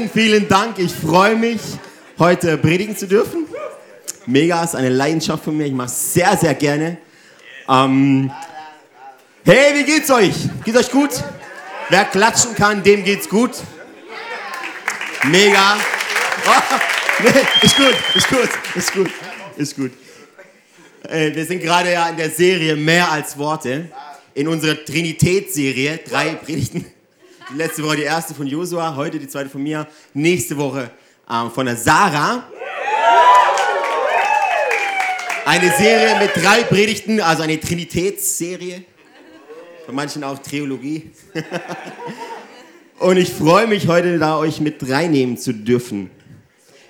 Vielen, vielen Dank. Ich freue mich, heute predigen zu dürfen. Mega, ist eine Leidenschaft von mir. Ich mache es sehr, sehr gerne. Ähm, hey, wie geht's euch? Geht's euch gut? Wer klatschen kann, dem geht's gut. Mega. Oh, nee, ist gut, ist gut, ist gut, ist gut. Äh, wir sind gerade ja in der Serie Mehr als Worte. In unserer Trinitätsserie, drei Predigten. Letzte Woche die erste von Josua, heute die zweite von mir, nächste Woche äh, von der Sarah. Eine Serie mit drei Predigten, also eine Trinitätsserie. Für manchen auch Theologie. Und ich freue mich heute da euch mit reinnehmen zu dürfen.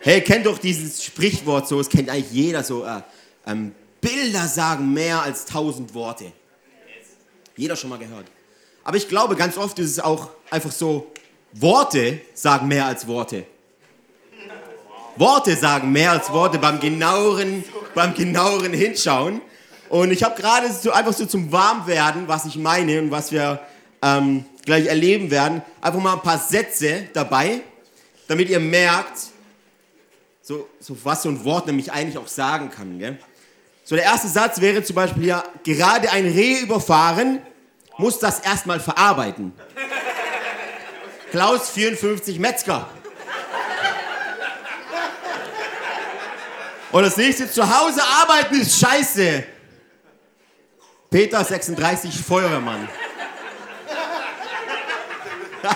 Hey, kennt doch dieses Sprichwort so, es kennt eigentlich jeder so, äh, ähm, Bilder sagen mehr als tausend Worte. Jeder schon mal gehört. Aber ich glaube, ganz oft ist es auch einfach so, Worte sagen mehr als Worte. Worte sagen mehr als Worte beim genaueren, beim genaueren Hinschauen. Und ich habe gerade so einfach so zum Warmwerden, was ich meine und was wir ähm, gleich erleben werden, einfach mal ein paar Sätze dabei, damit ihr merkt, so, so was so ein Wort nämlich eigentlich auch sagen kann. Gell? So der erste Satz wäre zum Beispiel ja, gerade ein Reh überfahren, muss das erstmal verarbeiten. Klaus 54 Metzger. Und das nächste, zu Hause arbeiten ist scheiße. Peter 36 Feuerwehrmann.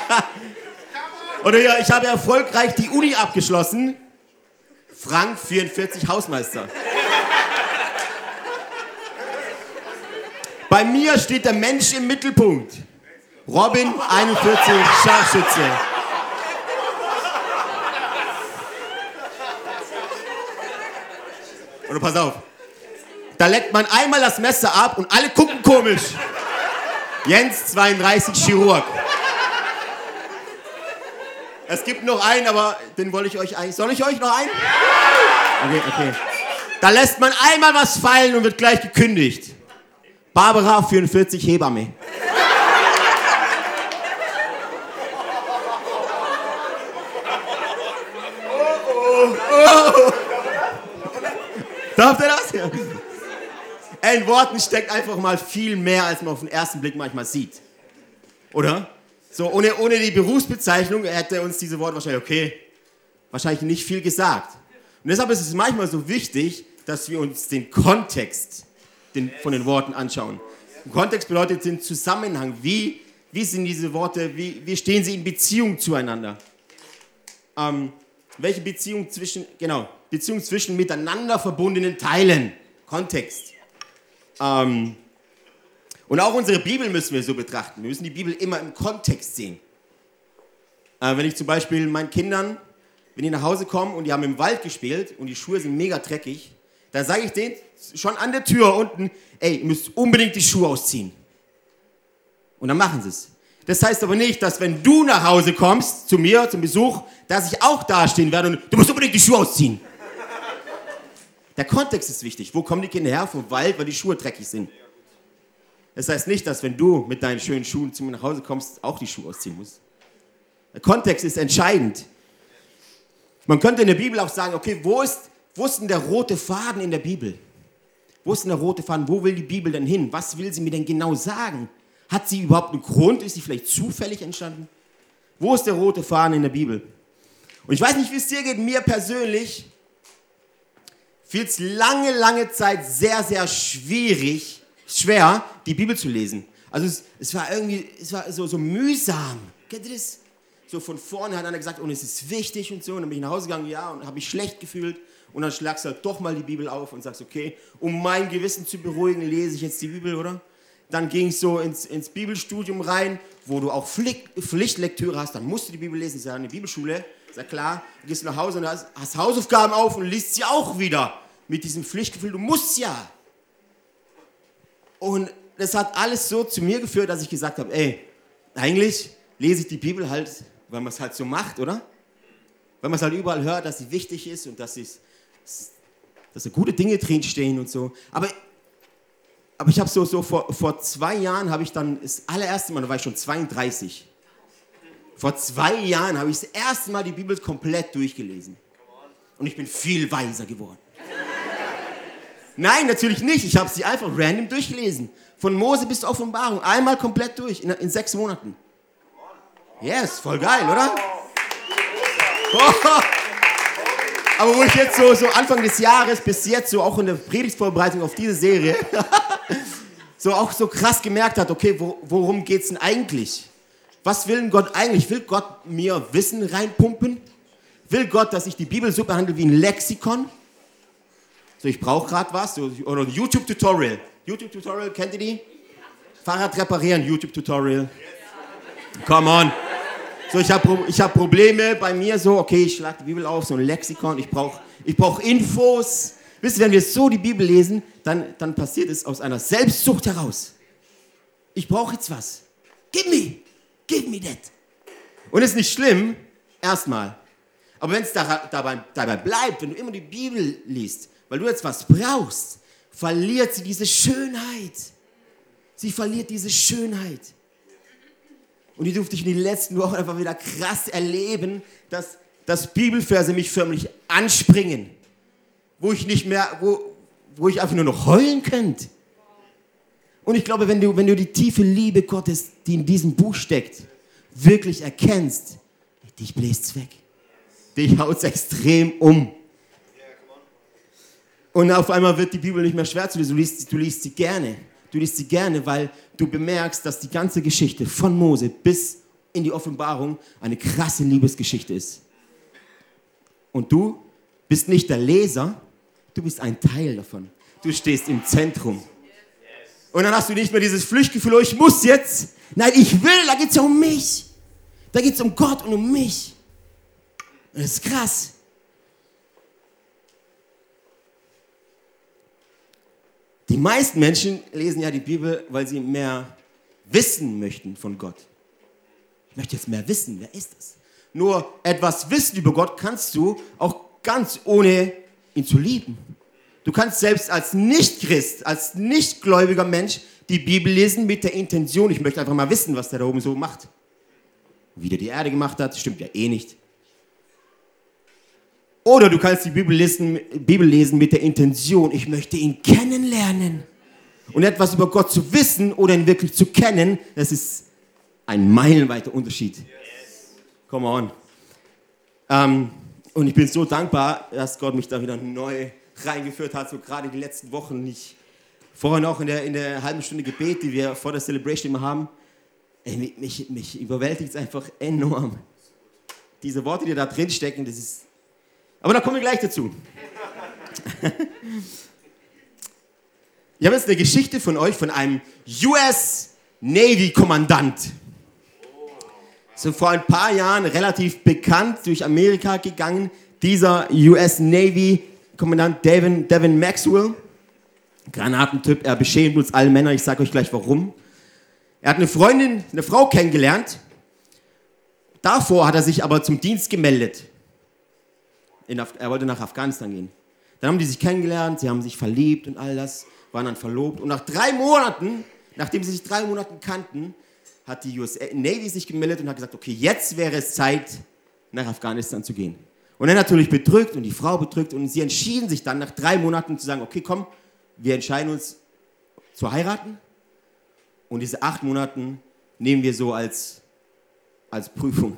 Oder ja, ich habe erfolgreich die Uni abgeschlossen. Frank 44 Hausmeister. Bei mir steht der Mensch im Mittelpunkt. Robin 41 Scharfschütze. Und pass auf. Da leckt man einmal das Messer ab und alle gucken komisch. Jens 32 Chirurg. Es gibt noch einen, aber den wollte ich euch eigentlich. Soll ich euch noch einen? Okay, okay. Da lässt man einmal was fallen und wird gleich gekündigt. Barbara 44 Hebamme. Darf der das? Ja. In Worten steckt einfach mal viel mehr, als man auf den ersten Blick manchmal sieht. Oder? So, ohne, ohne die Berufsbezeichnung hätte uns diese Worte wahrscheinlich, okay, wahrscheinlich nicht viel gesagt. Und deshalb ist es manchmal so wichtig, dass wir uns den Kontext den, von den Worten anschauen. Kontext bedeutet den Zusammenhang. Wie, wie sind diese Worte, wie, wie stehen sie in Beziehung zueinander? Ähm, welche Beziehung zwischen, genau, Beziehung zwischen miteinander verbundenen Teilen. Kontext. Ähm, und auch unsere Bibel müssen wir so betrachten. Wir müssen die Bibel immer im Kontext sehen. Äh, wenn ich zum Beispiel meinen Kindern, wenn die nach Hause kommen und die haben im Wald gespielt und die Schuhe sind mega dreckig, dann sage ich denen schon an der Tür unten, ey, ihr müsst unbedingt die Schuhe ausziehen. Und dann machen sie es. Das heißt aber nicht, dass wenn du nach Hause kommst, zu mir, zum Besuch, dass ich auch dastehen werde und du musst unbedingt die Schuhe ausziehen. Der Kontext ist wichtig. Wo kommen die Kinder her? Vom Wald, weil die Schuhe dreckig sind. Das heißt nicht, dass wenn du mit deinen schönen Schuhen zu mir nach Hause kommst, auch die Schuhe ausziehen musst. Der Kontext ist entscheidend. Man könnte in der Bibel auch sagen, okay, wo ist wo ist denn der rote Faden in der Bibel? Wo ist denn der rote Faden? Wo will die Bibel denn hin? Was will sie mir denn genau sagen? Hat sie überhaupt einen Grund? Ist sie vielleicht zufällig entstanden? Wo ist der rote Faden in der Bibel? Und ich weiß nicht, wie es dir geht. Mir persönlich fiel es lange, lange Zeit sehr, sehr schwierig, schwer, die Bibel zu lesen. Also es, es war irgendwie, es war so, so mühsam. Kennt ihr das? So von vorne hat einer gesagt, und es ist wichtig und so. Und dann bin ich nach Hause gegangen, ja, und habe mich schlecht gefühlt. Und dann schlagst du halt doch mal die Bibel auf und sagst, okay, um mein Gewissen zu beruhigen, lese ich jetzt die Bibel, oder? Dann ging ich so ins, ins Bibelstudium rein, wo du auch Pflicht, Pflichtlektüre hast. Dann musst du die Bibel lesen, das ist ja eine Bibelschule. Ist ja klar, du gehst nach Hause und hast, hast Hausaufgaben auf und liest sie auch wieder. Mit diesem Pflichtgefühl, du musst ja. Und das hat alles so zu mir geführt, dass ich gesagt habe, ey, eigentlich lese ich die Bibel halt, weil man es halt so macht, oder? Weil man es halt überall hört, dass sie wichtig ist und dass dass da gute Dinge drinstehen und so. Aber, aber ich habe so, so vor, vor zwei Jahren habe ich dann das allererste Mal, da war ich schon 32. Vor zwei Jahren habe ich das erste Mal die Bibel komplett durchgelesen. Und ich bin viel weiser geworden. Nein, natürlich nicht. Ich habe sie einfach random durchgelesen. Von Mose bis zur Offenbarung. Einmal komplett durch, in, in sechs Monaten. Yes, voll geil, oder? Aber wo ich jetzt so, so Anfang des Jahres bis jetzt so auch in der Predigtvorbereitung auf diese Serie so auch so krass gemerkt hat, okay, wo, worum es denn eigentlich? Was will Gott eigentlich? Will Gott mir Wissen reinpumpen? Will Gott, dass ich die Bibel so behandle wie ein Lexikon? So, ich brauche gerade was. So, oder ein YouTube-Tutorial. YouTube-Tutorial, kennt ihr die? Fahrrad reparieren, YouTube-Tutorial. Come on. So, ich habe ich hab Probleme bei mir so, okay, ich schlage die Bibel auf, so ein Lexikon, ich brauche ich brauch Infos. Wisst ihr, wenn wir so die Bibel lesen, dann, dann passiert es aus einer Selbstsucht heraus. Ich brauche jetzt was. Give me, give me that. Und ist nicht schlimm, erstmal. Aber wenn es dabei, dabei bleibt, wenn du immer die Bibel liest, weil du jetzt was brauchst, verliert sie diese Schönheit. Sie verliert diese Schönheit. Und die durfte ich in den letzten Wochen einfach wieder krass erleben, dass, dass Bibelverse mich förmlich anspringen. Wo ich nicht mehr, wo, wo ich einfach nur noch heulen könnte. Und ich glaube, wenn du, wenn du die tiefe Liebe Gottes, die in diesem Buch steckt, wirklich erkennst, dich bläst weg. Dich haut es extrem um. Und auf einmal wird die Bibel nicht mehr schwer zu lesen. Du liest, du liest sie gerne. Du liest sie gerne, weil du bemerkst, dass die ganze Geschichte von Mose bis in die Offenbarung eine krasse Liebesgeschichte ist. Und du bist nicht der Leser, du bist ein Teil davon. Du stehst im Zentrum. Und dann hast du nicht mehr dieses Pflichtgefühl, oh, ich muss jetzt. Nein, ich will, da geht es ja um mich. Da geht es um Gott und um mich. das ist krass. Die meisten Menschen lesen ja die Bibel, weil sie mehr wissen möchten von Gott. Ich möchte jetzt mehr wissen, wer ist das? Nur etwas wissen über Gott kannst du auch ganz ohne ihn zu lieben. Du kannst selbst als Nicht-Christ, als nichtgläubiger Mensch die Bibel lesen mit der Intention, ich möchte einfach mal wissen, was der da oben so macht. Wie der die Erde gemacht hat, stimmt ja eh nicht. Oder du kannst die Bibel lesen, Bibel lesen mit der Intention, ich möchte ihn kennenlernen. Und etwas über Gott zu wissen oder ihn wirklich zu kennen, das ist ein meilenweiter Unterschied. Come on. Ähm, und ich bin so dankbar, dass Gott mich da wieder neu reingeführt hat, so gerade die letzten Wochen. Ich, vorher noch in der, in der halben Stunde Gebet, die wir vor der Celebration immer haben, ey, mich, mich überwältigt es einfach enorm. Diese Worte, die da drin stecken, das ist aber da kommen wir gleich dazu. Ich habe jetzt eine Geschichte von euch, von einem US Navy-Kommandant. So vor ein paar Jahren relativ bekannt durch Amerika gegangen. Dieser US Navy-Kommandant Devin, Devin Maxwell. Granatentyp, er beschämt uns alle Männer, ich sage euch gleich warum. Er hat eine Freundin, eine Frau kennengelernt. Davor hat er sich aber zum Dienst gemeldet er wollte nach Afghanistan gehen. Dann haben die sich kennengelernt, sie haben sich verliebt und all das, waren dann verlobt. Und nach drei Monaten, nachdem sie sich drei Monaten kannten, hat die US Navy sich gemeldet und hat gesagt, okay, jetzt wäre es Zeit, nach Afghanistan zu gehen. Und er natürlich bedrückt und die Frau bedrückt und sie entschieden sich dann nach drei Monaten zu sagen, okay, komm, wir entscheiden uns zu heiraten und diese acht Monaten nehmen wir so als, als Prüfung.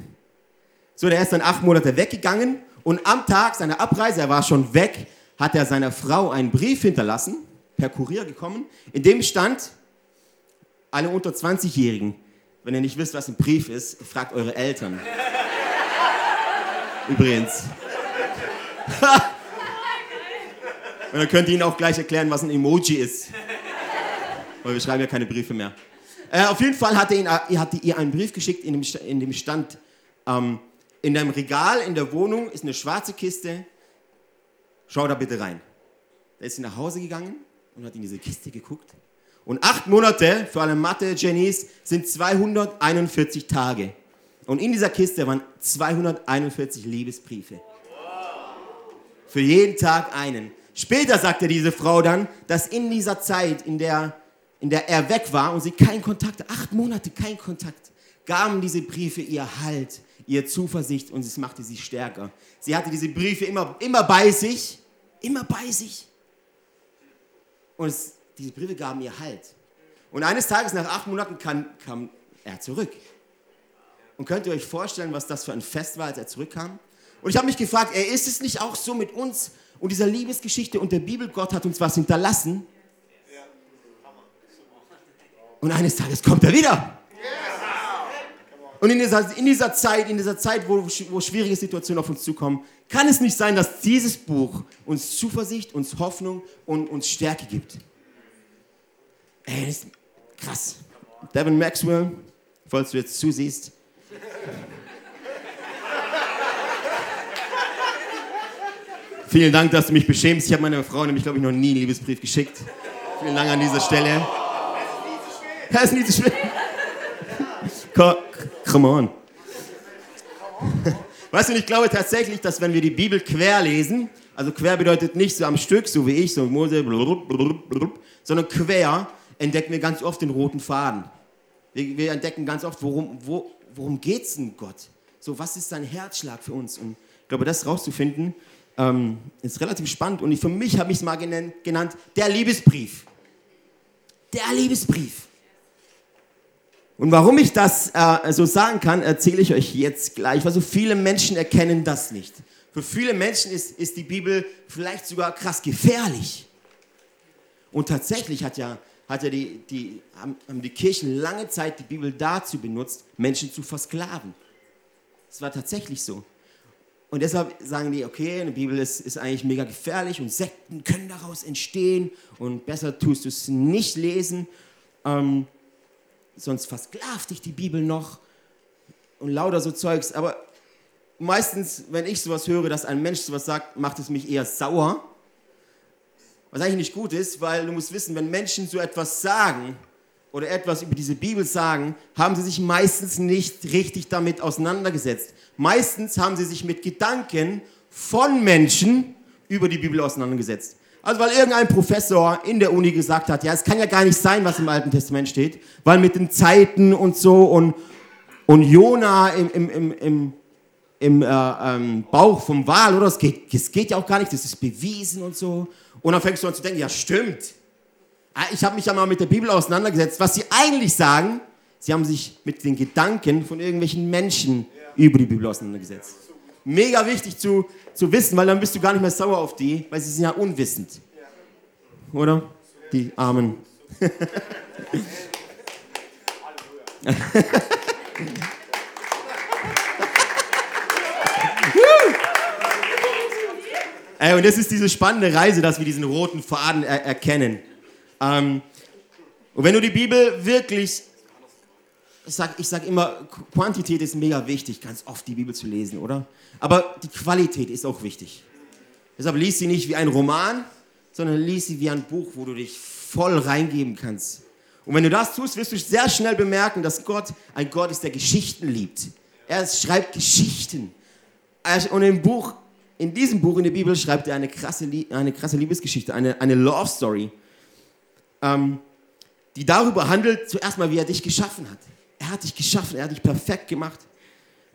So, der ist dann acht Monate weggegangen und am Tag seiner Abreise, er war schon weg, hat er seiner Frau einen Brief hinterlassen, per Kurier gekommen, in dem stand, alle unter 20-Jährigen, wenn ihr nicht wisst, was ein Brief ist, fragt eure Eltern. Übrigens. Und dann könnt ihr ihnen auch gleich erklären, was ein Emoji ist. Weil wir schreiben ja keine Briefe mehr. Äh, auf jeden Fall hat er, ihn, er hatte ihr einen Brief geschickt, in dem, in dem stand, ähm, in deinem Regal in der Wohnung ist eine schwarze Kiste. Schau da bitte rein. Da ist sie nach Hause gegangen und hat in diese Kiste geguckt. Und acht Monate für alle Mathe-Genies sind 241 Tage. Und in dieser Kiste waren 241 Liebesbriefe. Für jeden Tag einen. Später sagte diese Frau dann, dass in dieser Zeit, in der, in der er weg war und sie keinen Kontakt, acht Monate kein Kontakt, gaben diese Briefe ihr Halt, ihr Zuversicht und es machte sie stärker. Sie hatte diese Briefe immer, immer bei sich, immer bei sich. Und es, diese Briefe gaben ihr Halt. Und eines Tages, nach acht Monaten, kam, kam er zurück. Und könnt ihr euch vorstellen, was das für ein Fest war, als er zurückkam? Und ich habe mich gefragt, ey, ist es nicht auch so mit uns und dieser Liebesgeschichte und der Bibel? Gott hat uns was hinterlassen. Und eines Tages kommt er wieder. Und in dieser, in dieser Zeit, in dieser Zeit, wo, wo schwierige Situationen auf uns zukommen, kann es nicht sein, dass dieses Buch uns Zuversicht, uns Hoffnung und uns Stärke gibt. Ey, das ist krass. Devin Maxwell, falls du jetzt zusiehst. Vielen Dank, dass du mich beschämst. Ich habe meiner Frau nämlich, glaube ich, noch nie einen Liebesbrief geschickt. Vielen Dank an dieser Stelle. Das ist nie zu schwer. Come on. Weißt du, ich glaube tatsächlich, dass wenn wir die Bibel quer lesen, also quer bedeutet nicht so am Stück, so wie ich, so Mose, sondern quer entdecken wir ganz oft den roten Faden. Wir, wir entdecken ganz oft, worum, wo, worum geht es denn Gott? So, was ist sein Herzschlag für uns? Und ich glaube, das rauszufinden, ähm, ist relativ spannend. Und ich, für mich habe ich es mal genannt, genannt, der Liebesbrief. Der Liebesbrief. Und warum ich das äh, so sagen kann, erzähle ich euch jetzt gleich, weil so viele Menschen erkennen das nicht. Für viele Menschen ist, ist die Bibel vielleicht sogar krass gefährlich. Und tatsächlich hat ja, hat ja die, die, haben, haben die Kirchen lange Zeit die Bibel dazu benutzt, Menschen zu versklaven. Das war tatsächlich so. Und deshalb sagen die, okay, eine Bibel ist, ist eigentlich mega gefährlich und Sekten können daraus entstehen und besser tust du es nicht lesen. Ähm, sonst versklavt dich die Bibel noch und lauter so Zeugs. Aber meistens, wenn ich sowas höre, dass ein Mensch sowas sagt, macht es mich eher sauer. Was eigentlich nicht gut ist, weil du musst wissen, wenn Menschen so etwas sagen oder etwas über diese Bibel sagen, haben sie sich meistens nicht richtig damit auseinandergesetzt. Meistens haben sie sich mit Gedanken von Menschen über die Bibel auseinandergesetzt. Also weil irgendein Professor in der Uni gesagt hat, ja, es kann ja gar nicht sein, was im Alten Testament steht, weil mit den Zeiten und so und, und Jona im, im, im, im, im äh, ähm, Bauch vom Wal, oder? Das geht, das geht ja auch gar nicht, das ist bewiesen und so. Und dann fängst du an zu denken, ja stimmt. Ah, ich habe mich ja mal mit der Bibel auseinandergesetzt. Was sie eigentlich sagen, sie haben sich mit den Gedanken von irgendwelchen Menschen über die Bibel auseinandergesetzt mega wichtig zu, zu wissen, weil dann bist du gar nicht mehr sauer auf die, weil sie sind ja unwissend. Oder? Die Armen. Ey, und das ist diese spannende Reise, dass wir diesen roten Faden er erkennen. Ähm, und wenn du die Bibel wirklich ich sage immer, Quantität ist mega wichtig, ganz oft die Bibel zu lesen, oder? Aber die Qualität ist auch wichtig. Deshalb lies sie nicht wie ein Roman, sondern lies sie wie ein Buch, wo du dich voll reingeben kannst. Und wenn du das tust, wirst du sehr schnell bemerken, dass Gott ein Gott ist, der Geschichten liebt. Er schreibt Geschichten. Und im Buch, in diesem Buch in der Bibel schreibt er eine krasse, eine krasse Liebesgeschichte, eine, eine Love Story, ähm, die darüber handelt, zuerst mal, wie er dich geschaffen hat. Er hat dich geschaffen, er hat dich perfekt gemacht.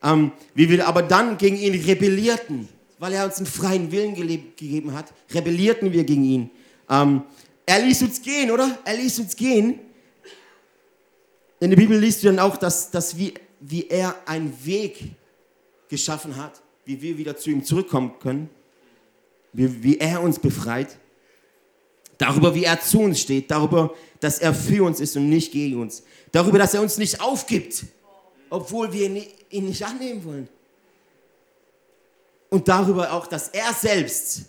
Ähm, wie wir aber dann gegen ihn rebellierten, weil er uns einen freien Willen gegeben hat, rebellierten wir gegen ihn. Ähm, er ließ uns gehen, oder? Er ließ uns gehen. In der Bibel liest du dann auch, dass, dass wie, wie er einen Weg geschaffen hat, wie wir wieder zu ihm zurückkommen können, wie, wie er uns befreit, darüber, wie er zu uns steht, darüber, dass er für uns ist und nicht gegen uns. Darüber, dass er uns nicht aufgibt, obwohl wir ihn nicht annehmen wollen. Und darüber auch, dass er selbst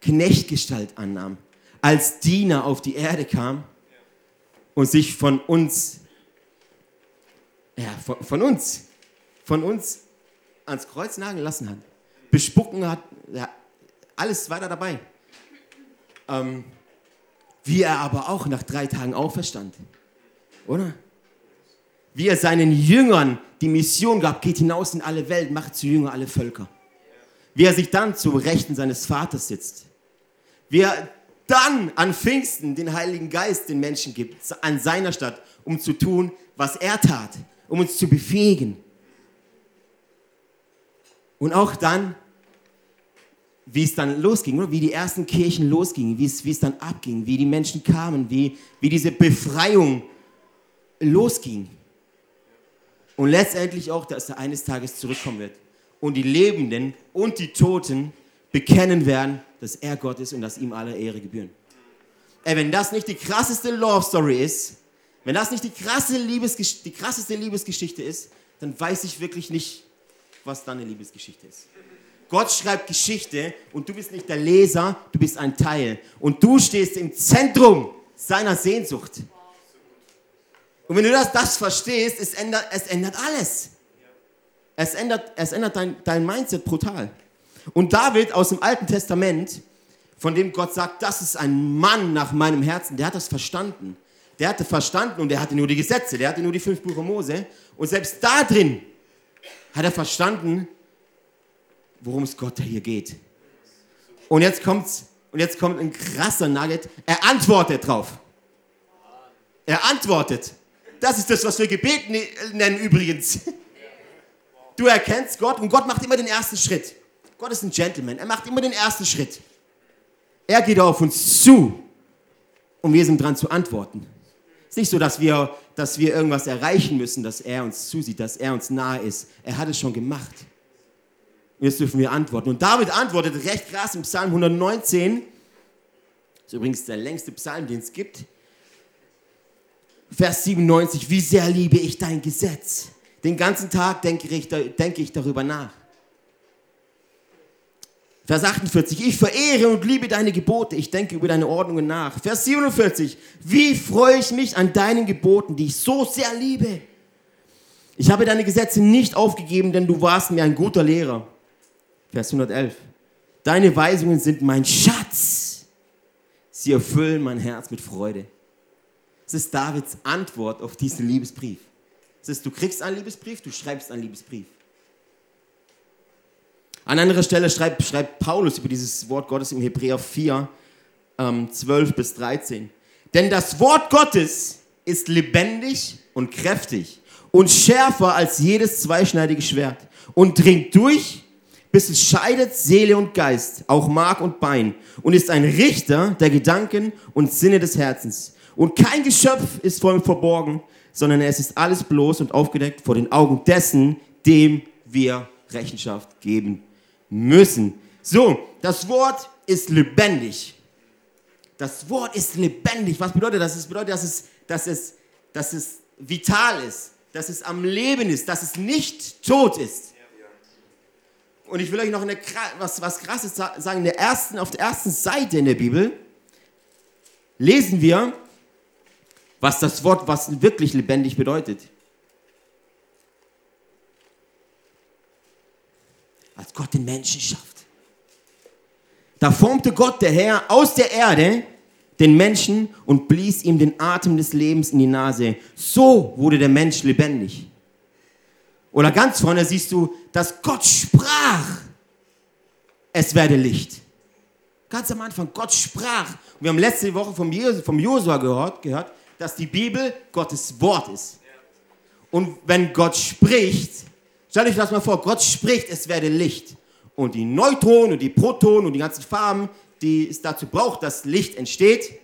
Knechtgestalt annahm, als Diener auf die Erde kam und sich von uns, ja, von, von uns, von uns ans Kreuz nageln lassen hat. Bespucken hat, ja, alles da dabei. Ähm, wie er aber auch nach drei Tagen auferstand. Oder? Wie er seinen Jüngern die Mission gab, geht hinaus in alle Welt, macht zu Jünger alle Völker. Wie er sich dann zu Rechten seines Vaters sitzt. Wie er dann an Pfingsten den Heiligen Geist den Menschen gibt, an seiner Stadt, um zu tun, was er tat. um uns zu befähigen. Und auch dann, wie es dann losging, wie die ersten Kirchen losgingen, wie es, wie es dann abging, wie die Menschen kamen, wie, wie diese Befreiung losging. Und letztendlich auch, dass er eines Tages zurückkommen wird und die Lebenden und die Toten bekennen werden, dass er Gott ist und dass ihm alle Ehre gebühren. Ey, wenn das nicht die krasseste Love Story ist, wenn das nicht die, krasse Liebesgesch die krasseste Liebesgeschichte ist, dann weiß ich wirklich nicht, was dann eine Liebesgeschichte ist. Gott schreibt Geschichte und du bist nicht der Leser, du bist ein Teil. Und du stehst im Zentrum seiner Sehnsucht. Und wenn du das, das verstehst, es ändert, es ändert alles. Es ändert, es ändert dein, dein Mindset brutal. Und David aus dem Alten Testament, von dem Gott sagt, das ist ein Mann nach meinem Herzen, der hat das verstanden. Der hatte verstanden und der hatte nur die Gesetze, der hatte nur die fünf Buche Mose. Und selbst da drin hat er verstanden, worum es Gott hier geht. Und jetzt kommt's, und jetzt kommt ein krasser Nugget. Er antwortet drauf. Er antwortet. Das ist das, was wir Gebet ne-, nennen übrigens. Du erkennst Gott und Gott macht immer den ersten Schritt. Gott ist ein Gentleman. Er macht immer den ersten Schritt. Er geht auf uns zu und wir sind dran zu antworten. Es ist nicht so, dass wir, dass wir irgendwas erreichen müssen, dass er uns zusieht, dass er uns nahe ist. Er hat es schon gemacht. Jetzt dürfen wir antworten. Und David antwortet recht krass im Psalm 119. Das ist übrigens der längste Psalm, den es gibt. Vers 97. Wie sehr liebe ich dein Gesetz. Den ganzen Tag denke ich, denke ich darüber nach. Vers 48, ich verehre und liebe deine Gebote, ich denke über deine Ordnungen nach. Vers 47, wie freue ich mich an deinen Geboten, die ich so sehr liebe. Ich habe deine Gesetze nicht aufgegeben, denn du warst mir ein guter Lehrer. Vers 111, deine Weisungen sind mein Schatz. Sie erfüllen mein Herz mit Freude. Das ist Davids Antwort auf diesen Liebesbrief. Das ist, du kriegst einen Liebesbrief, du schreibst einen Liebesbrief. An anderer Stelle schreibt, schreibt Paulus über dieses Wort Gottes im Hebräer 4, ähm, 12 bis 13. Denn das Wort Gottes ist lebendig und kräftig und schärfer als jedes zweischneidige Schwert und dringt durch, bis es scheidet Seele und Geist, auch Mark und Bein und ist ein Richter der Gedanken und Sinne des Herzens. Und kein Geschöpf ist vor ihm verborgen, sondern es ist alles bloß und aufgedeckt vor den Augen dessen, dem wir Rechenschaft geben müssen. So, das Wort ist lebendig. Das Wort ist lebendig. Was bedeutet das? Das bedeutet, dass es, dass es, dass es vital ist, dass es am Leben ist, dass es nicht tot ist. Und ich will euch noch eine, was, was Krasses sagen. Der ersten, auf der ersten Seite in der Bibel lesen wir, was das Wort, was wirklich lebendig bedeutet. als Gott den Menschen schafft. Da formte Gott, der Herr, aus der Erde den Menschen und blies ihm den Atem des Lebens in die Nase. So wurde der Mensch lebendig. Oder ganz vorne siehst du, dass Gott sprach, es werde Licht. Ganz am Anfang, Gott sprach. Und wir haben letzte Woche vom, vom Josua gehört, gehört, dass die Bibel Gottes Wort ist. Und wenn Gott spricht, Stellt euch das mal vor, Gott spricht, es werde Licht. Und die Neutronen und die Protonen und die ganzen Farben, die es dazu braucht, dass Licht entsteht,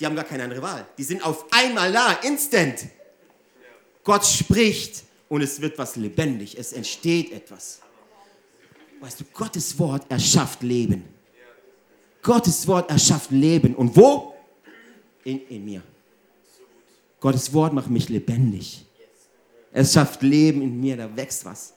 die haben gar keine andere Wahl. Die sind auf einmal da, instant. Gott spricht und es wird was lebendig, es entsteht etwas. Weißt du, Gottes Wort erschafft Leben. Gottes Wort erschafft Leben. Und wo? In, in mir. Gottes Wort macht mich lebendig. Es schafft Leben in mir, da wächst was.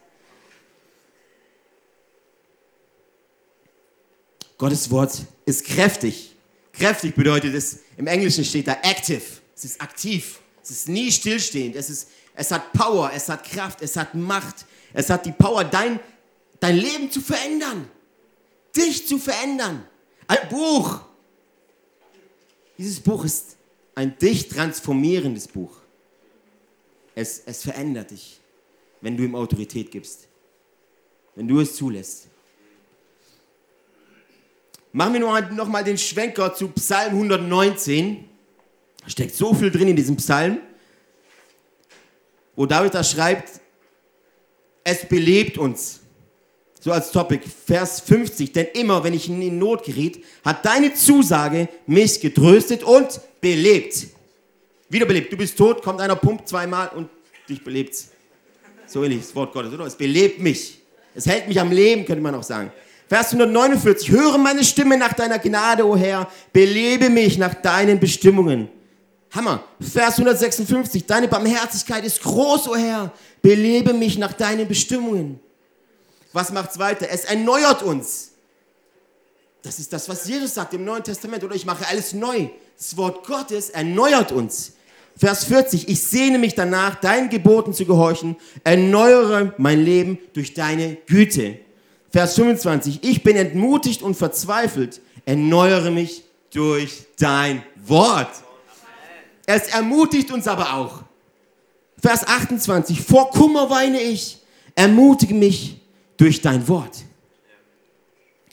Gottes Wort ist kräftig. Kräftig bedeutet es, im Englischen steht da active. Es ist aktiv. Es ist nie stillstehend. Es, ist, es hat Power, es hat Kraft, es hat Macht. Es hat die Power, dein, dein Leben zu verändern. Dich zu verändern. Ein Buch. Dieses Buch ist ein dich transformierendes Buch. Es, es verändert dich, wenn du ihm Autorität gibst. Wenn du es zulässt. Machen wir noch mal den Schwenker zu Psalm 119. Da steckt so viel drin in diesem Psalm. Wo David da schreibt, es belebt uns. So als Topic, Vers 50. Denn immer, wenn ich in Not geriet, hat deine Zusage mich getröstet und belebt. Wiederbelebt. Du bist tot, kommt einer, pumpt zweimal und dich belebt. So ähnlich, das Wort Gottes, oder? Es belebt mich. Es hält mich am Leben, könnte man auch sagen. Vers 149. Höre meine Stimme nach deiner Gnade, o oh Herr. Belebe mich nach deinen Bestimmungen. Hammer. Vers 156. Deine Barmherzigkeit ist groß, o oh Herr. Belebe mich nach deinen Bestimmungen. Was macht's weiter? Es erneuert uns. Das ist das, was Jesus sagt im Neuen Testament. Oder ich mache alles neu. Das Wort Gottes erneuert uns. Vers 40, ich sehne mich danach, deinen Geboten zu gehorchen, erneuere mein Leben durch deine Güte. Vers 25, ich bin entmutigt und verzweifelt, erneuere mich durch dein Wort. Es ermutigt uns aber auch. Vers 28, vor Kummer weine ich, ermutige mich durch dein Wort.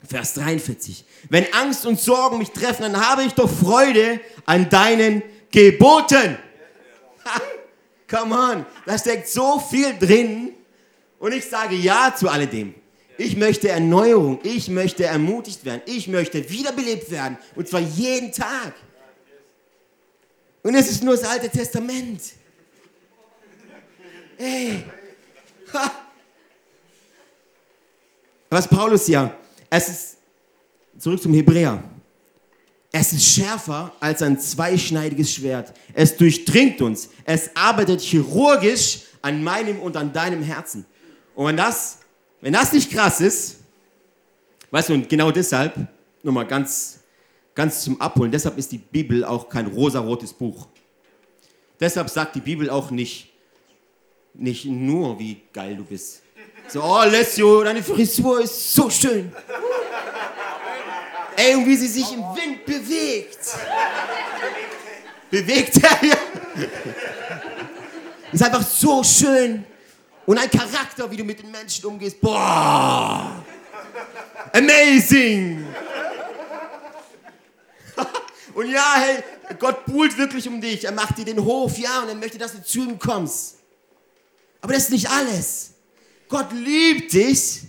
Vers 43, wenn Angst und Sorgen mich treffen, dann habe ich doch Freude an deinen Geboten. Come on, da steckt so viel drin. Und ich sage Ja zu alledem. Ich möchte Erneuerung, ich möchte ermutigt werden, ich möchte wiederbelebt werden. Und zwar jeden Tag. Und es ist nur das Alte Testament. Ey. Ha. Was Paulus ja, es ist, zurück zum Hebräer. Es ist schärfer als ein zweischneidiges Schwert. Es durchdringt uns. Es arbeitet chirurgisch an meinem und an deinem Herzen. Und wenn das, wenn das nicht krass ist, weißt du, und genau deshalb, nochmal ganz, ganz zum Abholen, deshalb ist die Bibel auch kein rosarotes Buch. Deshalb sagt die Bibel auch nicht, nicht nur, wie geil du bist. So, oh, Alessio, deine Frisur ist so schön. Ey, und wie sie sich im Wind bewegt. Bewegt er ja. Ist einfach so schön. Und ein Charakter, wie du mit den Menschen umgehst. Boah. Amazing. Und ja, hey, Gott buhlt wirklich um dich. Er macht dir den Hof, ja, und er möchte, dass du zu ihm kommst. Aber das ist nicht alles. Gott liebt dich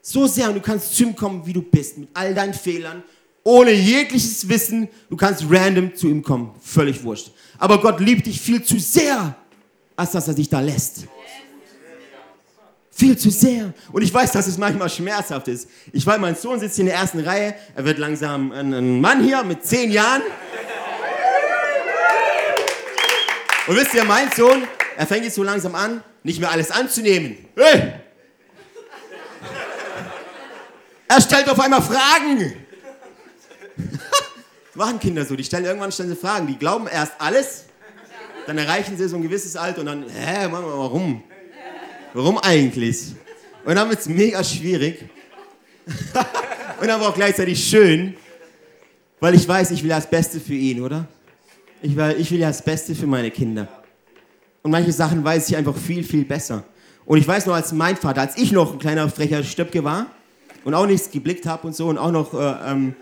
so sehr und du kannst zu ihm kommen, wie du bist, mit all deinen Fehlern, ohne jegliches Wissen. Du kannst random zu ihm kommen, völlig wurscht. Aber Gott liebt dich viel zu sehr, als dass er dich da lässt. Viel zu sehr. Und ich weiß, dass es manchmal schmerzhaft ist. Ich weiß, mein Sohn sitzt hier in der ersten Reihe. Er wird langsam ein Mann hier mit zehn Jahren. Und wisst ihr, mein Sohn, er fängt jetzt so langsam an, nicht mehr alles anzunehmen. Hey! Er stellt auf einmal Fragen. machen Kinder so, die stellen irgendwann stellen sie Fragen. Die glauben erst alles, dann erreichen sie so ein gewisses Alter und dann, hä, warum? Warum eigentlich? Und dann wird es mega schwierig. und aber auch gleichzeitig schön, weil ich weiß, ich will das Beste für ihn, oder? Ich will, ich will ja das Beste für meine Kinder. Und manche Sachen weiß ich einfach viel, viel besser. Und ich weiß noch, als mein Vater, als ich noch ein kleiner frecher Stöpke war, und auch nichts geblickt habe und so und auch noch äh, ähm,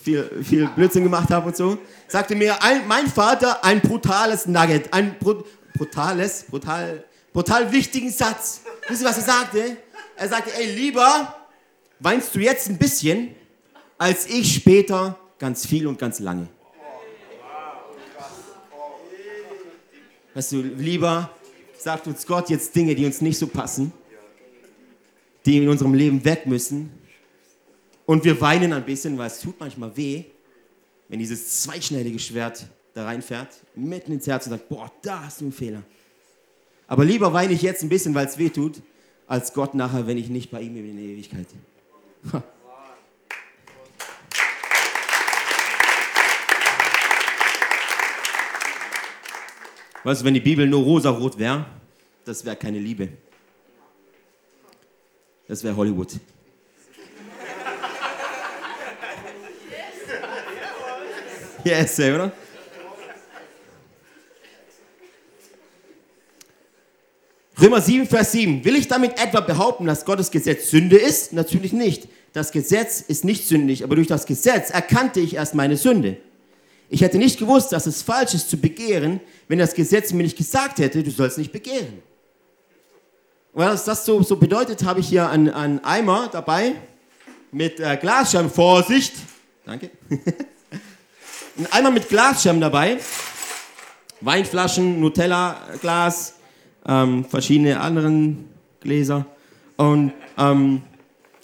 viel, viel Blödsinn gemacht habe und so, sagte mir ein, mein Vater ein brutales Nugget, ein br brutales, brutal, brutal wichtigen Satz. Wisst ihr, was er sagte? Er sagte, ey, lieber weinst du jetzt ein bisschen, als ich später ganz viel und ganz lange. Weißt du, lieber sagt uns Gott jetzt Dinge, die uns nicht so passen die in unserem Leben weg müssen. Und wir weinen ein bisschen, weil es tut manchmal weh, wenn dieses zweischneidige Schwert da reinfährt, mitten ins Herz und sagt, boah, da hast du einen Fehler. Aber lieber weine ich jetzt ein bisschen, weil es weh tut, als Gott nachher, wenn ich nicht bei ihm bin in der Ewigkeit. Ha. Weißt du, wenn die Bibel nur rosarot wäre, das wäre keine Liebe. Das wäre Hollywood. Yes, oder? Römer 7, Vers 7. Will ich damit etwa behaupten, dass Gottes Gesetz Sünde ist? Natürlich nicht. Das Gesetz ist nicht sündig, aber durch das Gesetz erkannte ich erst meine Sünde. Ich hätte nicht gewusst, dass es falsch ist zu begehren, wenn das Gesetz mir nicht gesagt hätte, du sollst nicht begehren. Und was das so, so bedeutet, habe ich hier einen, einen Eimer dabei mit äh, Glasscherben. Vorsicht! Danke. Ein Eimer mit Glasscherben dabei. Weinflaschen, Nutella-Glas, ähm, verschiedene anderen Gläser. Und ähm,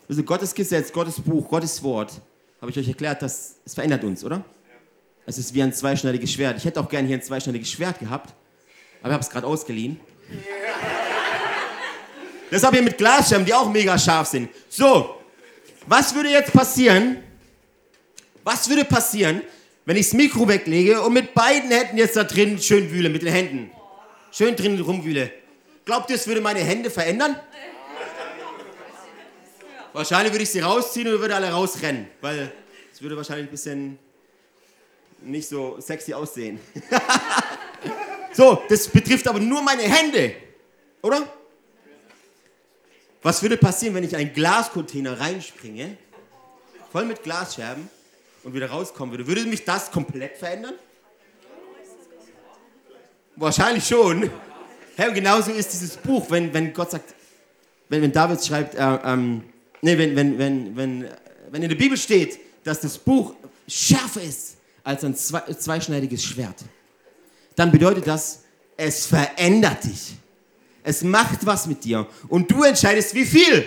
also Gottes Gesetz, Gottes Buch, Gottes Wort, habe ich euch erklärt, dass es verändert uns, oder? Es ist wie ein zweischneidiges Schwert. Ich hätte auch gerne hier ein zweischneidiges Schwert gehabt, aber ich habe es gerade ausgeliehen. Deshalb hier mit Glasscherben, die auch mega scharf sind. So, was würde jetzt passieren? Was würde passieren, wenn ich das Mikro weglege und mit beiden Händen jetzt da drin schön wühle, mit den Händen? Schön drin rumwühle. Glaubt ihr, es würde meine Hände verändern? Wahrscheinlich würde ich sie rausziehen und würde alle rausrennen, weil es würde wahrscheinlich ein bisschen nicht so sexy aussehen. so, das betrifft aber nur meine Hände, oder? Was würde passieren, wenn ich einen Glascontainer reinspringe, voll mit Glasscherben und wieder rauskommen würde? Würde mich das komplett verändern? Wahrscheinlich schon. Hey, genauso ist dieses Buch, wenn, wenn Gott sagt, wenn, wenn David schreibt, äh, ähm, nee, wenn, wenn, wenn, wenn, wenn in der Bibel steht, dass das Buch schärfer ist als ein zweischneidiges Schwert, dann bedeutet das, es verändert dich. Es macht was mit dir. Und du entscheidest, wie viel.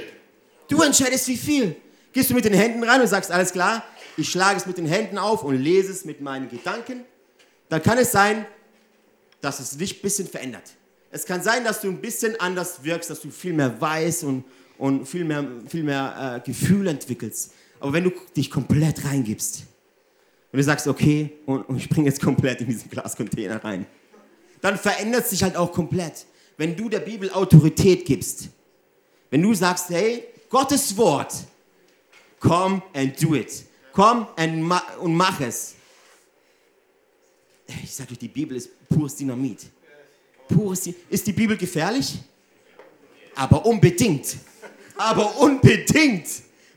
Du entscheidest, wie viel. Gehst du mit den Händen rein und sagst, alles klar, ich schlage es mit den Händen auf und lese es mit meinen Gedanken, dann kann es sein, dass es dich ein bisschen verändert. Es kann sein, dass du ein bisschen anders wirkst, dass du viel mehr weißt und, und viel mehr, viel mehr äh, Gefühl entwickelst. Aber wenn du dich komplett reingibst und du sagst, okay, und, und ich springe jetzt komplett in diesen Glascontainer rein, dann verändert sich halt auch komplett wenn du der Bibel Autorität gibst. Wenn du sagst, hey, Gottes Wort, come and do it. Komm ma und mach es. Ich sage euch, die Bibel ist pures Dynamit. Pures Dynamit. Ist die Bibel gefährlich? Aber unbedingt. Aber unbedingt.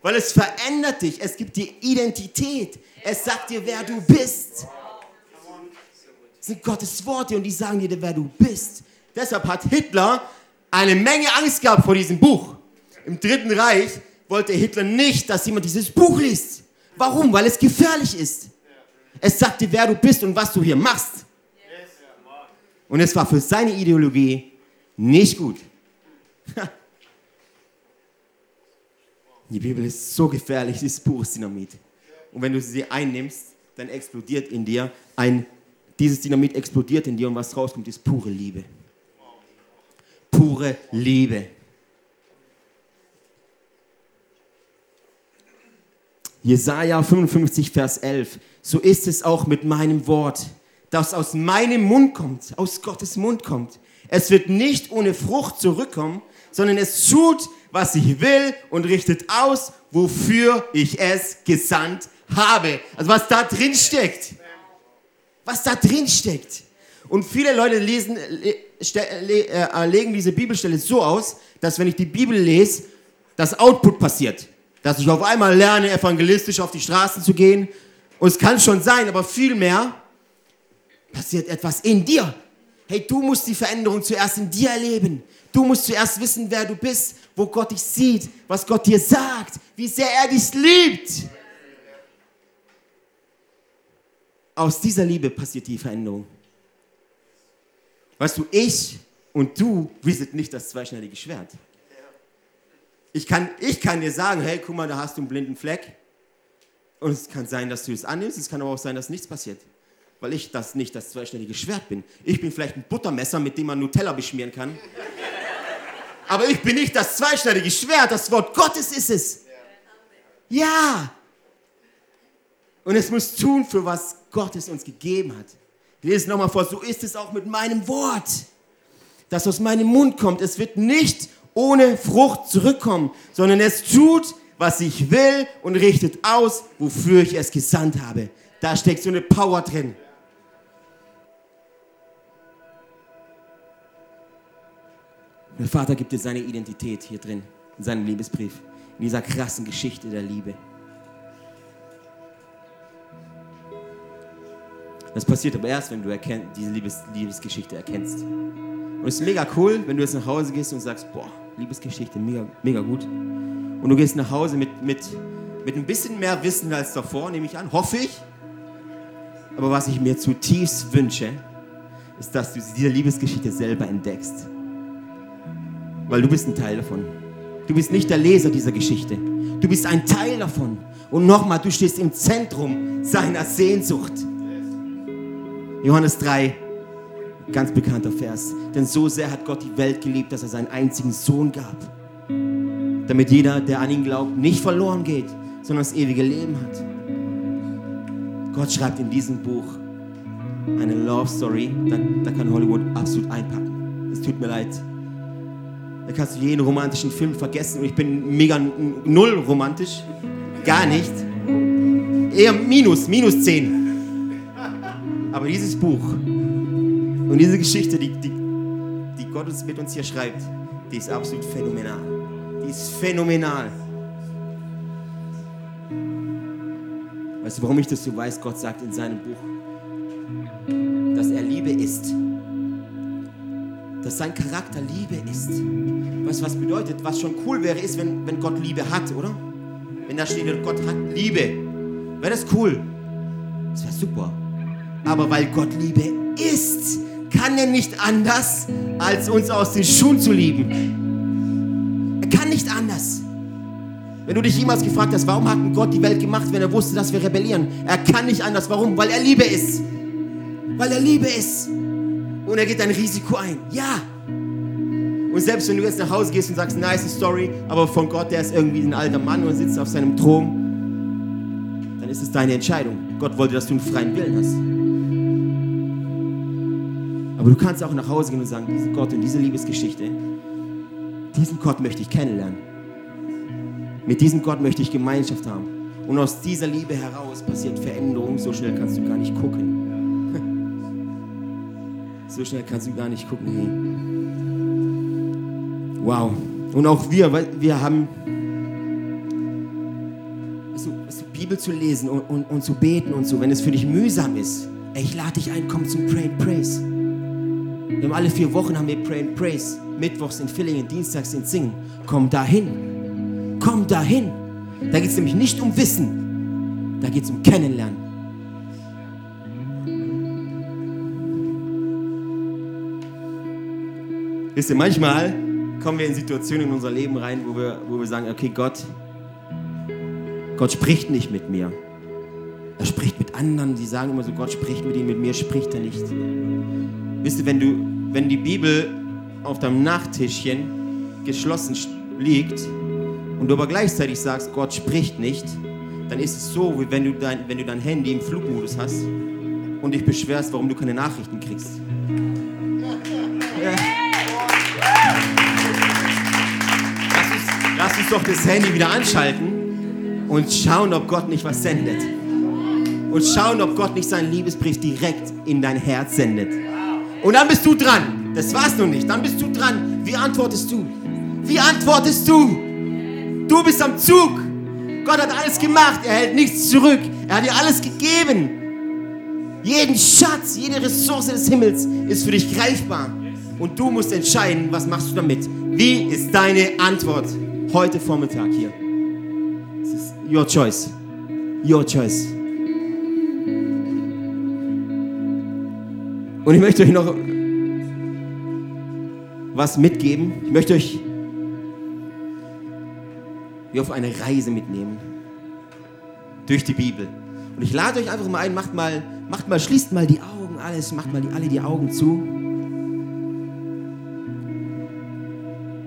Weil es verändert dich. Es gibt dir Identität. Es sagt dir, wer du bist. Es sind Gottes Worte und die sagen dir, wer du bist. Deshalb hat Hitler eine Menge Angst gehabt vor diesem Buch. Im Dritten Reich wollte Hitler nicht, dass jemand dieses Buch liest. Warum? Weil es gefährlich ist. Es sagt dir, wer du bist und was du hier machst. Und es war für seine Ideologie nicht gut. Die Bibel ist so gefährlich, ist Dynamit. Und wenn du sie einnimmst, dann explodiert in dir ein, dieses Dynamit explodiert in dir und was rauskommt, ist pure Liebe pure Liebe. Jesaja 55, Vers 11. So ist es auch mit meinem Wort, das aus meinem Mund kommt, aus Gottes Mund kommt. Es wird nicht ohne Frucht zurückkommen, sondern es tut, was ich will und richtet aus, wofür ich es gesandt habe. Also was da drin steckt. Was da drin steckt. Und viele Leute lesen, äh, legen diese Bibelstelle so aus, dass wenn ich die Bibel lese, das Output passiert. Dass ich auf einmal lerne, evangelistisch auf die Straßen zu gehen. Und es kann schon sein, aber vielmehr passiert etwas in dir. Hey, du musst die Veränderung zuerst in dir erleben. Du musst zuerst wissen, wer du bist, wo Gott dich sieht, was Gott dir sagt, wie sehr er dich liebt. Aus dieser Liebe passiert die Veränderung. Weißt du, ich und du, wir sind nicht das zweischneidige Schwert. Ich kann, ich kann dir sagen, hey, guck mal, da hast du einen blinden Fleck. Und es kann sein, dass du es annimmst, es kann aber auch sein, dass nichts passiert. Weil ich das nicht das zweischneidige Schwert bin. Ich bin vielleicht ein Buttermesser, mit dem man Nutella beschmieren kann. Aber ich bin nicht das zweischneidige Schwert, das Wort Gottes ist es. Ja. Und es muss tun, für was Gott es uns gegeben hat. Lese nochmal vor, so ist es auch mit meinem Wort, das aus meinem Mund kommt. Es wird nicht ohne Frucht zurückkommen, sondern es tut, was ich will und richtet aus, wofür ich es gesandt habe. Da steckt so eine Power drin. Der Vater gibt dir seine Identität hier drin, in seinem Liebesbrief, in dieser krassen Geschichte der Liebe. Das passiert aber erst, wenn du erkenn, diese Liebes, Liebesgeschichte erkennst. Und es ist mega cool, wenn du jetzt nach Hause gehst und sagst, boah, Liebesgeschichte, mega, mega gut. Und du gehst nach Hause mit, mit, mit ein bisschen mehr Wissen als davor, nehme ich an, hoffe ich. Aber was ich mir zutiefst wünsche, ist, dass du diese Liebesgeschichte selber entdeckst. Weil du bist ein Teil davon. Du bist nicht der Leser dieser Geschichte. Du bist ein Teil davon. Und nochmal, du stehst im Zentrum seiner Sehnsucht. Johannes 3, ganz bekannter Vers. Denn so sehr hat Gott die Welt geliebt, dass er seinen einzigen Sohn gab. Damit jeder, der an ihn glaubt, nicht verloren geht, sondern das ewige Leben hat. Gott schreibt in diesem Buch eine Love Story, da, da kann Hollywood absolut einpacken. Es tut mir leid. Da kannst du jeden romantischen Film vergessen und ich bin mega null romantisch. Gar nicht. Eher minus, minus 10. Aber dieses Buch und diese Geschichte, die, die, die Gott uns mit uns hier schreibt, die ist absolut phänomenal. Die ist phänomenal. Weißt du, warum ich das so weiß? Gott sagt in seinem Buch, dass er Liebe ist. Dass sein Charakter Liebe ist. Weißt du, was bedeutet? Was schon cool wäre, ist, wenn, wenn Gott Liebe hat, oder? Wenn da steht, Gott hat Liebe. Wäre das cool? Das wäre super. Aber weil Gott Liebe ist, kann er nicht anders, als uns aus den Schuhen zu lieben. Er kann nicht anders. Wenn du dich jemals gefragt hast, warum hat Gott die Welt gemacht, wenn er wusste, dass wir rebellieren? Er kann nicht anders. Warum? Weil er Liebe ist. Weil er Liebe ist. Und er geht ein Risiko ein. Ja. Und selbst wenn du jetzt nach Hause gehst und sagst, nice Story, aber von Gott, der ist irgendwie ein alter Mann und sitzt auf seinem Thron, dann ist es deine Entscheidung. Gott wollte, dass du einen freien Willen hast. Aber du kannst auch nach Hause gehen und sagen, diesen Gott und diese Liebesgeschichte, diesen Gott möchte ich kennenlernen. Mit diesem Gott möchte ich Gemeinschaft haben. Und aus dieser Liebe heraus passiert Veränderung. So schnell kannst du gar nicht gucken. So schnell kannst du gar nicht gucken. Wow. Und auch wir, wir haben so, so Bibel zu lesen und, und, und zu beten und so, wenn es für dich mühsam ist. Ey, ich lade dich ein, komm zum Pray and Praise. Wir haben alle vier Wochen haben wir Pray and Praise. Mittwochs in Villingen, Dienstags in Singen. Komm dahin. Komm dahin. Da geht es nämlich nicht um Wissen. Da geht es um Kennenlernen. Wisst ihr, manchmal kommen wir in Situationen in unser Leben rein, wo wir, wo wir sagen, okay, Gott, Gott spricht nicht mit mir. Er spricht mit anderen, die sagen immer so, Gott spricht mit ihm, mit mir spricht er nicht. Wisst ihr, wenn, du, wenn die Bibel auf deinem Nachttischchen geschlossen liegt und du aber gleichzeitig sagst, Gott spricht nicht, dann ist es so, wie wenn du dein, wenn du dein Handy im Flugmodus hast und dich beschwerst, warum du keine Nachrichten kriegst. Uns doch das Handy wieder anschalten und schauen, ob Gott nicht was sendet. Und schauen, ob Gott nicht seinen Liebesbrief direkt in dein Herz sendet. Und dann bist du dran. Das war's noch nicht. Dann bist du dran. Wie antwortest du? Wie antwortest du? Du bist am Zug. Gott hat alles gemacht. Er hält nichts zurück. Er hat dir alles gegeben. Jeden Schatz, jede Ressource des Himmels ist für dich greifbar. Und du musst entscheiden, was machst du damit. Wie ist deine Antwort heute Vormittag hier? Es ist your choice. Your choice. Und ich möchte euch noch was mitgeben. Ich möchte euch wie auf eine Reise mitnehmen. Durch die Bibel. Und ich lade euch einfach mal ein, macht mal, macht mal, schließt mal die Augen, alles, macht mal die, alle die Augen zu.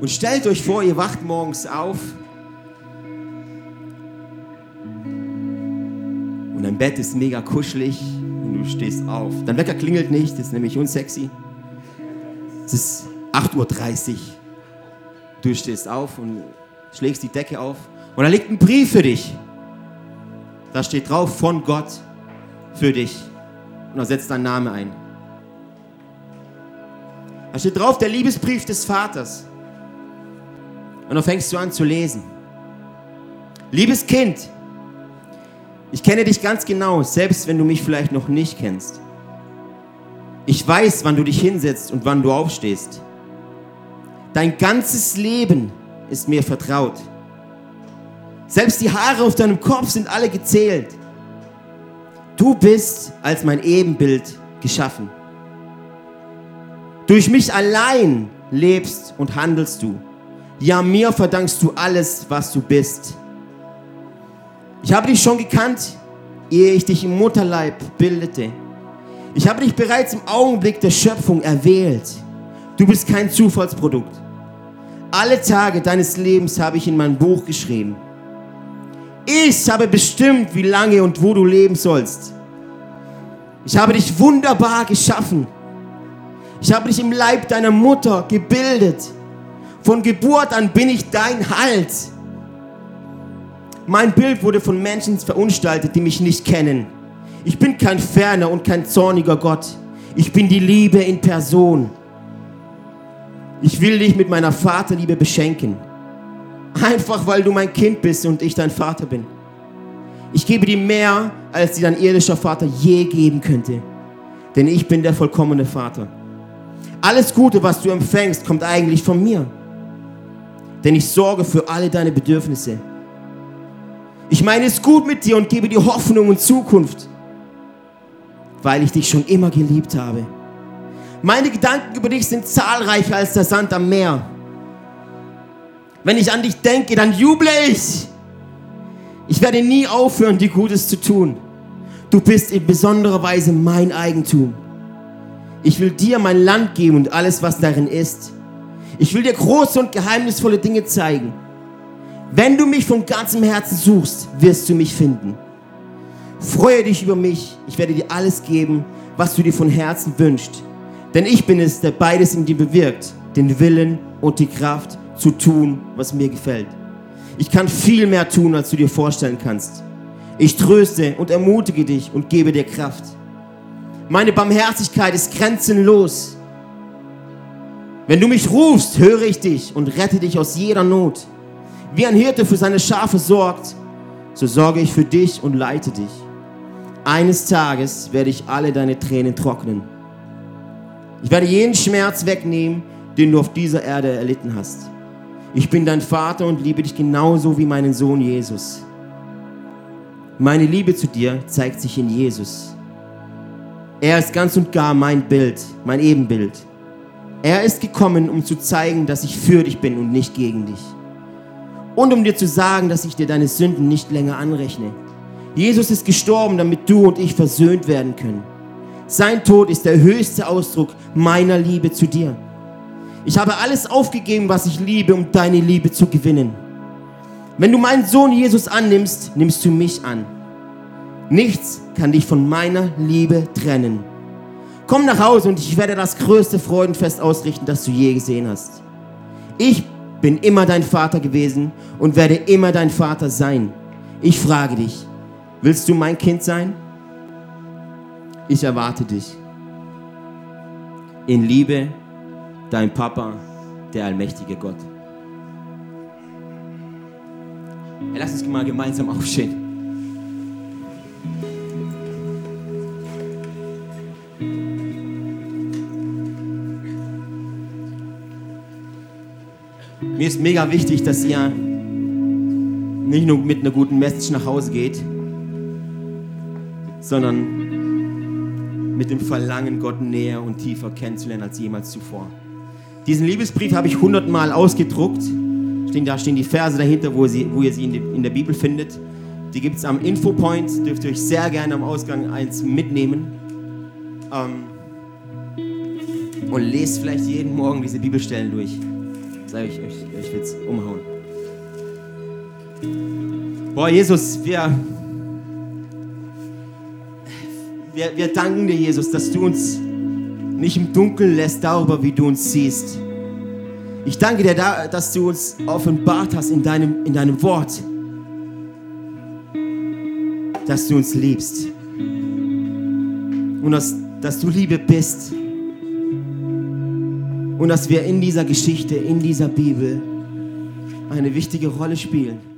Und stellt euch vor, ihr wacht morgens auf und dein Bett ist mega kuschelig und du stehst auf. Dein Wecker klingelt nicht, das ist nämlich unsexy. Es ist 8.30 Uhr. Du stehst auf und schlägst die Decke auf und da liegt ein Brief für dich. Da steht drauf von Gott für dich. Und da setzt dein Name ein. Da steht drauf der Liebesbrief des Vaters. Und dann fängst du an zu lesen. Liebes Kind, ich kenne dich ganz genau, selbst wenn du mich vielleicht noch nicht kennst. Ich weiß, wann du dich hinsetzt und wann du aufstehst. Dein ganzes Leben ist mir vertraut. Selbst die Haare auf deinem Kopf sind alle gezählt. Du bist als mein Ebenbild geschaffen. Durch mich allein lebst und handelst du. Ja, mir verdankst du alles, was du bist. Ich habe dich schon gekannt, ehe ich dich im Mutterleib bildete. Ich habe dich bereits im Augenblick der Schöpfung erwählt. Du bist kein Zufallsprodukt. Alle Tage deines Lebens habe ich in mein Buch geschrieben. Ich habe bestimmt, wie lange und wo du leben sollst. Ich habe dich wunderbar geschaffen. Ich habe dich im Leib deiner Mutter gebildet. Von Geburt an bin ich dein Halt. Mein Bild wurde von Menschen verunstaltet, die mich nicht kennen. Ich bin kein ferner und kein zorniger Gott. Ich bin die Liebe in Person. Ich will dich mit meiner Vaterliebe beschenken. Einfach weil du mein Kind bist und ich dein Vater bin. Ich gebe dir mehr, als dir dein irdischer Vater je geben könnte. Denn ich bin der vollkommene Vater. Alles Gute, was du empfängst, kommt eigentlich von mir. Denn ich sorge für alle deine Bedürfnisse. Ich meine es gut mit dir und gebe dir Hoffnung und Zukunft, weil ich dich schon immer geliebt habe. Meine Gedanken über dich sind zahlreicher als der Sand am Meer. Wenn ich an dich denke, dann juble ich. Ich werde nie aufhören, dir Gutes zu tun. Du bist in besonderer Weise mein Eigentum. Ich will dir mein Land geben und alles, was darin ist. Ich will dir große und geheimnisvolle Dinge zeigen. Wenn du mich von ganzem Herzen suchst, wirst du mich finden. Freue dich über mich. Ich werde dir alles geben, was du dir von Herzen wünschst. Denn ich bin es, der beides in dir bewirkt, den Willen und die Kraft zu tun, was mir gefällt. Ich kann viel mehr tun, als du dir vorstellen kannst. Ich tröste und ermutige dich und gebe dir Kraft. Meine Barmherzigkeit ist grenzenlos. Wenn du mich rufst, höre ich dich und rette dich aus jeder Not. Wie ein Hirte für seine Schafe sorgt, so sorge ich für dich und leite dich. Eines Tages werde ich alle deine Tränen trocknen. Ich werde jeden Schmerz wegnehmen, den du auf dieser Erde erlitten hast. Ich bin dein Vater und liebe dich genauso wie meinen Sohn Jesus. Meine Liebe zu dir zeigt sich in Jesus. Er ist ganz und gar mein Bild, mein Ebenbild. Er ist gekommen, um zu zeigen, dass ich für dich bin und nicht gegen dich. Und um dir zu sagen, dass ich dir deine Sünden nicht länger anrechne. Jesus ist gestorben, damit du und ich versöhnt werden können. Sein Tod ist der höchste Ausdruck meiner Liebe zu dir. Ich habe alles aufgegeben, was ich liebe, um deine Liebe zu gewinnen. Wenn du meinen Sohn Jesus annimmst, nimmst du mich an. Nichts kann dich von meiner Liebe trennen. Komm nach Hause und ich werde das größte Freudenfest ausrichten, das du je gesehen hast. Ich bin immer dein Vater gewesen und werde immer dein Vater sein. Ich frage dich, willst du mein Kind sein? Ich erwarte dich. In Liebe, dein Papa, der allmächtige Gott. Lass uns mal gemeinsam aufstehen. Mir ist mega wichtig, dass ihr nicht nur mit einer guten Message nach Hause geht, sondern mit dem Verlangen, Gott näher und tiefer kennenzulernen als jemals zuvor. Diesen Liebesbrief habe ich hundertmal ausgedruckt. Da stehen die Verse dahinter, wo, sie, wo ihr sie in, der Bibel findet. Die gibt es am Infopoint. Dürft ihr euch sehr gerne am Ausgang eins mitnehmen. Ähm, und lest vielleicht jeden Morgen diese Bibelstellen durch. Sag ich euch, ich will es umhauen. Boah, Jesus, wir, wir, wir danken dir, Jesus, dass du uns nicht im Dunkeln lässt darüber, wie du uns siehst. Ich danke dir, dass du uns offenbart hast in deinem, in deinem Wort, dass du uns liebst und dass, dass du Liebe bist und dass wir in dieser Geschichte, in dieser Bibel eine wichtige Rolle spielen.